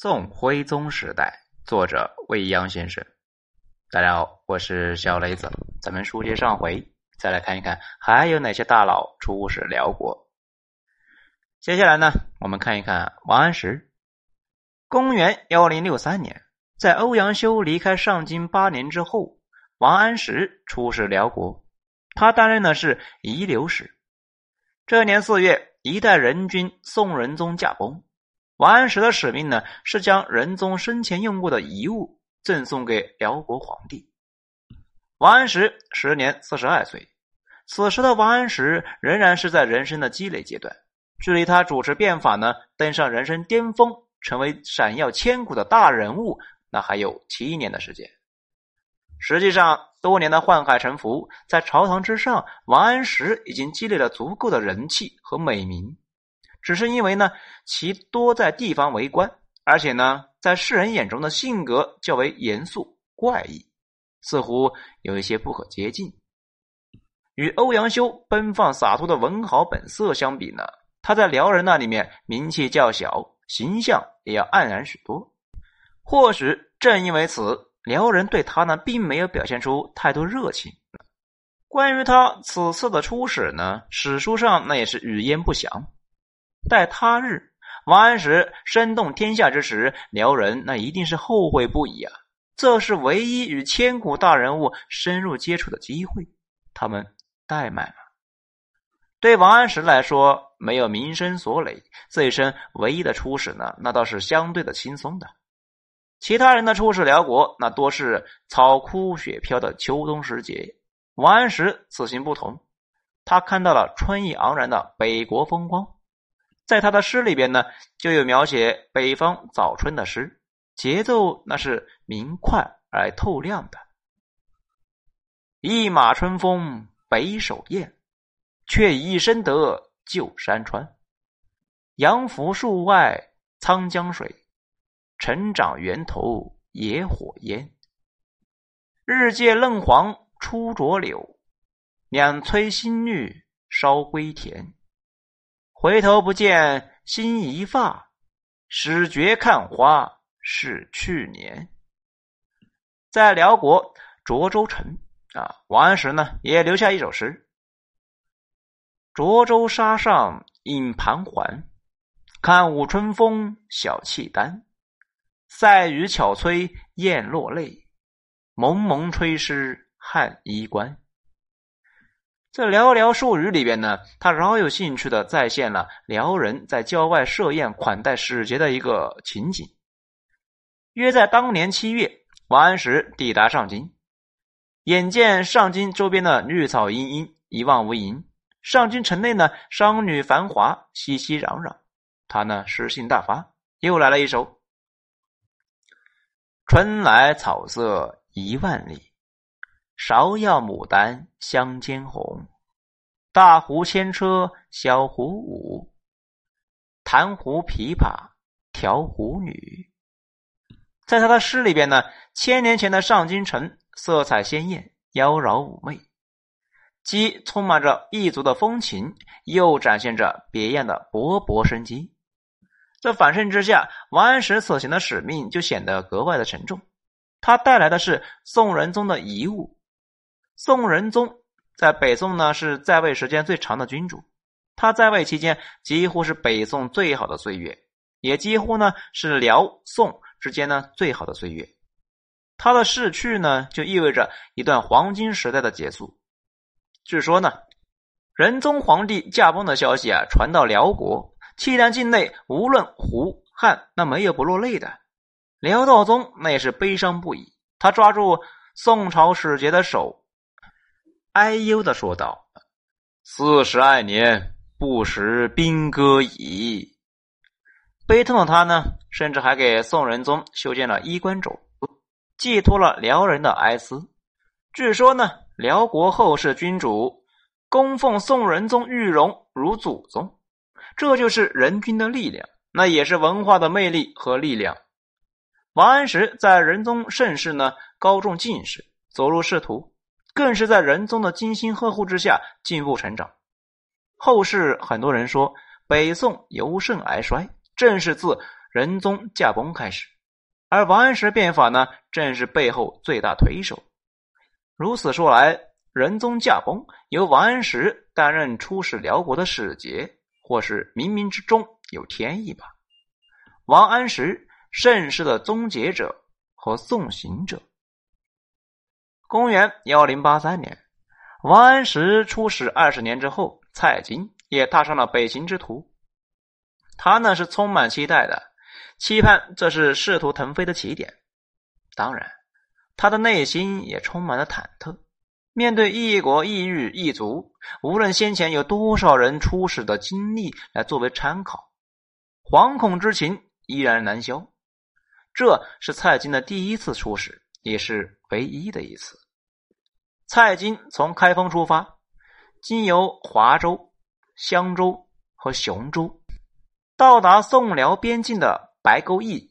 宋徽宗时代，作者未央先生。大家好，我是小雷子。咱们书接上回，再来看一看还有哪些大佬出使辽国。接下来呢，我们看一看王安石。公元幺零六三年，在欧阳修离开上京八年之后，王安石出使辽国，他担任的是遗留使。这年四月，一代人君宋仁宗驾崩。王安石的使命呢，是将仁宗生前用过的遗物赠送给辽国皇帝。王安石时年四十二岁，此时的王安石仍然是在人生的积累阶段，距离他主持变法呢，登上人生巅峰，成为闪耀千古的大人物，那还有七年的时间。实际上，多年的宦海沉浮，在朝堂之上，王安石已经积累了足够的人气和美名。只是因为呢，其多在地方为官，而且呢，在世人眼中的性格较为严肃怪异，似乎有一些不可接近。与欧阳修奔放洒脱的文豪本色相比呢，他在辽人那里面名气较小，形象也要黯然许多。或许正因为此，辽人对他呢，并没有表现出太多热情。关于他此次的出使呢，史书上那也是语焉不详。待他日，王安石声动天下之时，辽人那一定是后悔不已啊！这是唯一与千古大人物深入接触的机会，他们怠慢了。对王安石来说，没有名声所累，这一生唯一的出使呢，那倒是相对的轻松的。其他人的出使辽国，那多是草枯雪飘的秋冬时节，王安石此行不同，他看到了春意盎然的北国风光。在他的诗里边呢，就有描写北方早春的诗，节奏那是明快而透亮的。一马春风北首雁，却已深得旧山川。杨府树外沧江水，成长源头野火烟。日借嫩黄出浊柳，两催新绿烧归田。回头不见新移发，始觉看花是去年。在辽国涿州城啊，王安石呢也留下一首诗：“涿州沙上影盘桓，看舞春风小契丹。塞雨巧催雁落泪，蒙蒙吹湿汉衣冠。”这寥寥数语里边呢，他饶有兴趣的再现了辽人在郊外设宴款待使节的一个情景。约在当年七月，王安石抵达上京，眼见上京周边的绿草茵茵，一望无垠；上京城内呢，商女繁华，熙熙攘攘。他呢，诗兴大发，又来了一首：“春来草色一万里。”芍药牡丹相间红，大湖牵车小湖舞，弹胡琵琶调胡女。在他的诗里边呢，千年前的上京城色彩鲜艳，妖娆妩媚，既充满着异族的风情，又展现着别样的勃勃生机。这反衬之下，王安石此行的使命就显得格外的沉重。他带来的是宋仁宗的遗物。宋仁宗在北宋呢是在位时间最长的君主，他在位期间几乎是北宋最好的岁月，也几乎呢是辽宋之间呢最好的岁月。他的逝去呢，就意味着一段黄金时代的结束。据说呢，仁宗皇帝驾崩的消息啊传到辽国，契丹境内无论胡汉，那没有不落泪的。辽道宗那也是悲伤不已，他抓住宋朝使节的手。哀忧的说道：“四十二年不识兵戈矣。”悲痛的他呢，甚至还给宋仁宗修建了衣冠冢，寄托了辽人的哀思。据说呢，辽国后世君主供奉宋仁宗玉容如祖宗，这就是人君的力量，那也是文化的魅力和力量。王安石在仁宗盛世呢，高中进士，走入仕途。更是在仁宗的精心呵护之下进步成长。后世很多人说北宋由盛而衰，正是自仁宗驾崩开始，而王安石变法呢，正是背后最大推手。如此说来，仁宗驾崩，由王安石担任出使辽国的使节，或是冥冥之中有天意吧。王安石，盛世的终结者和送行者。公元幺零八三年，王安石出使二十年之后，蔡京也踏上了北行之途。他呢是充满期待的，期盼这是仕途腾飞的起点。当然，他的内心也充满了忐忑。面对异国异域异族，无论先前有多少人出使的经历来作为参考，惶恐之情依然难消。这是蔡京的第一次出使，也是唯一的一次。蔡京从开封出发，经由华州、襄州和雄州，到达宋辽边境的白沟驿，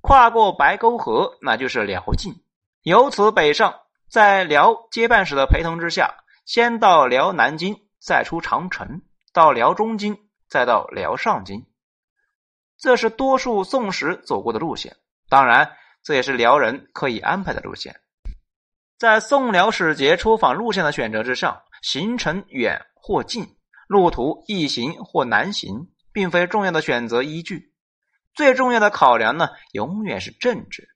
跨过白沟河，那就是辽境。由此北上，在辽接办使的陪同之下，先到辽南京，再出长城，到辽中京，再到辽上京。这是多数宋史走过的路线，当然，这也是辽人刻意安排的路线。在宋辽使节出访路线的选择之上，行程远或近，路途易行或难行，并非重要的选择依据。最重要的考量呢，永远是政治。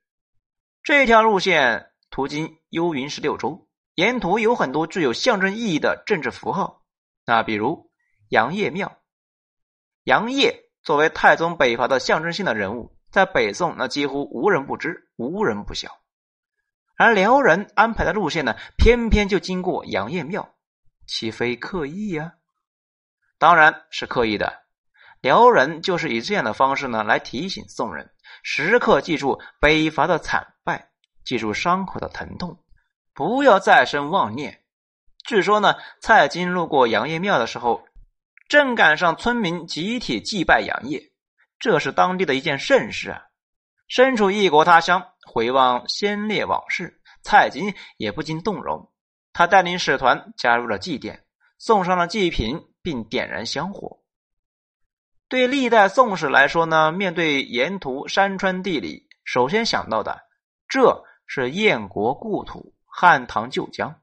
这条路线途经幽云十六州，沿途有很多具有象征意义的政治符号。那比如杨业庙，杨业作为太宗北伐的象征性的人物，在北宋那几乎无人不知，无人不晓。而辽人安排的路线呢，偏偏就经过杨业庙，岂非刻意呀？当然是刻意的。辽人就是以这样的方式呢，来提醒宋人时刻记住北伐的惨败，记住伤口的疼痛，不要再生妄念。据说呢，蔡京路过杨业庙的时候，正赶上村民集体祭拜杨业，这是当地的一件盛事啊。身处异国他乡。回望先烈往事，蔡京也不禁动容。他带领使团加入了祭奠，送上了祭品，并点燃香火。对历代宋史来说呢，面对沿途山川地理，首先想到的，这是燕国故土汉唐旧疆，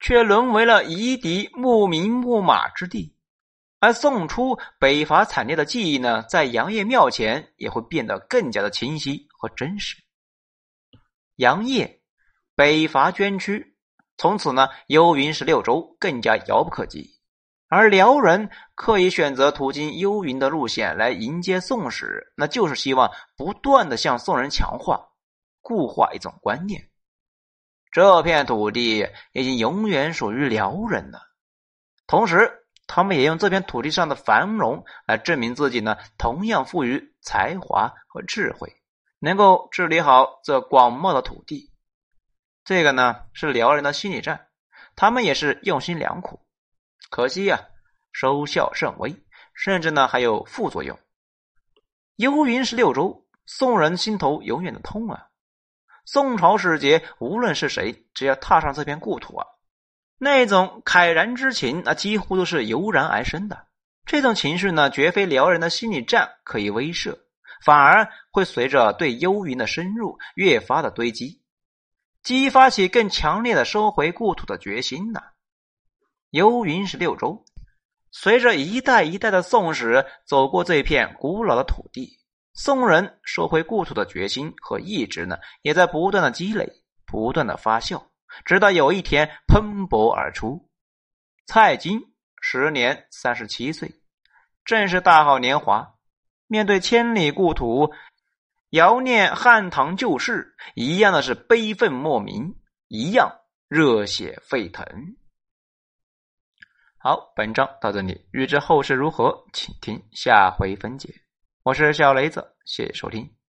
却沦为了夷狄牧民牧马之地。而宋初北伐惨烈的记忆呢，在杨业庙前也会变得更加的清晰和真实。杨业，北伐捐躯，从此呢，幽云十六州更加遥不可及。而辽人刻意选择途经幽云的路线来迎接宋使，那就是希望不断的向宋人强化、固化一种观念：这片土地已经永远属于辽人了。同时，他们也用这片土地上的繁荣来证明自己呢，同样富于才华和智慧。能够治理好这广袤的土地，这个呢是辽人的心理战，他们也是用心良苦。可惜呀，收效甚微，甚至呢还有副作用。幽云十六州，宋人心头永远的痛啊！宋朝使节无论是谁，只要踏上这片故土啊，那种慨然之情，那几乎都是油然而生的。这种情绪呢，绝非辽人的心理战可以威慑。反而会随着对幽云的深入越发的堆积，激发起更强烈的收回故土的决心呢。幽云十六州，随着一代一代的宋史走过这片古老的土地，宋人收回故土的决心和意志呢，也在不断的积累，不断的发酵，直到有一天喷薄而出。蔡京时年三十七岁，正是大好年华。面对千里故土，遥念汉唐旧事，一样的是悲愤莫名，一样热血沸腾。好，本章到这里，欲知后事如何，请听下回分解。我是小雷子，谢谢收听。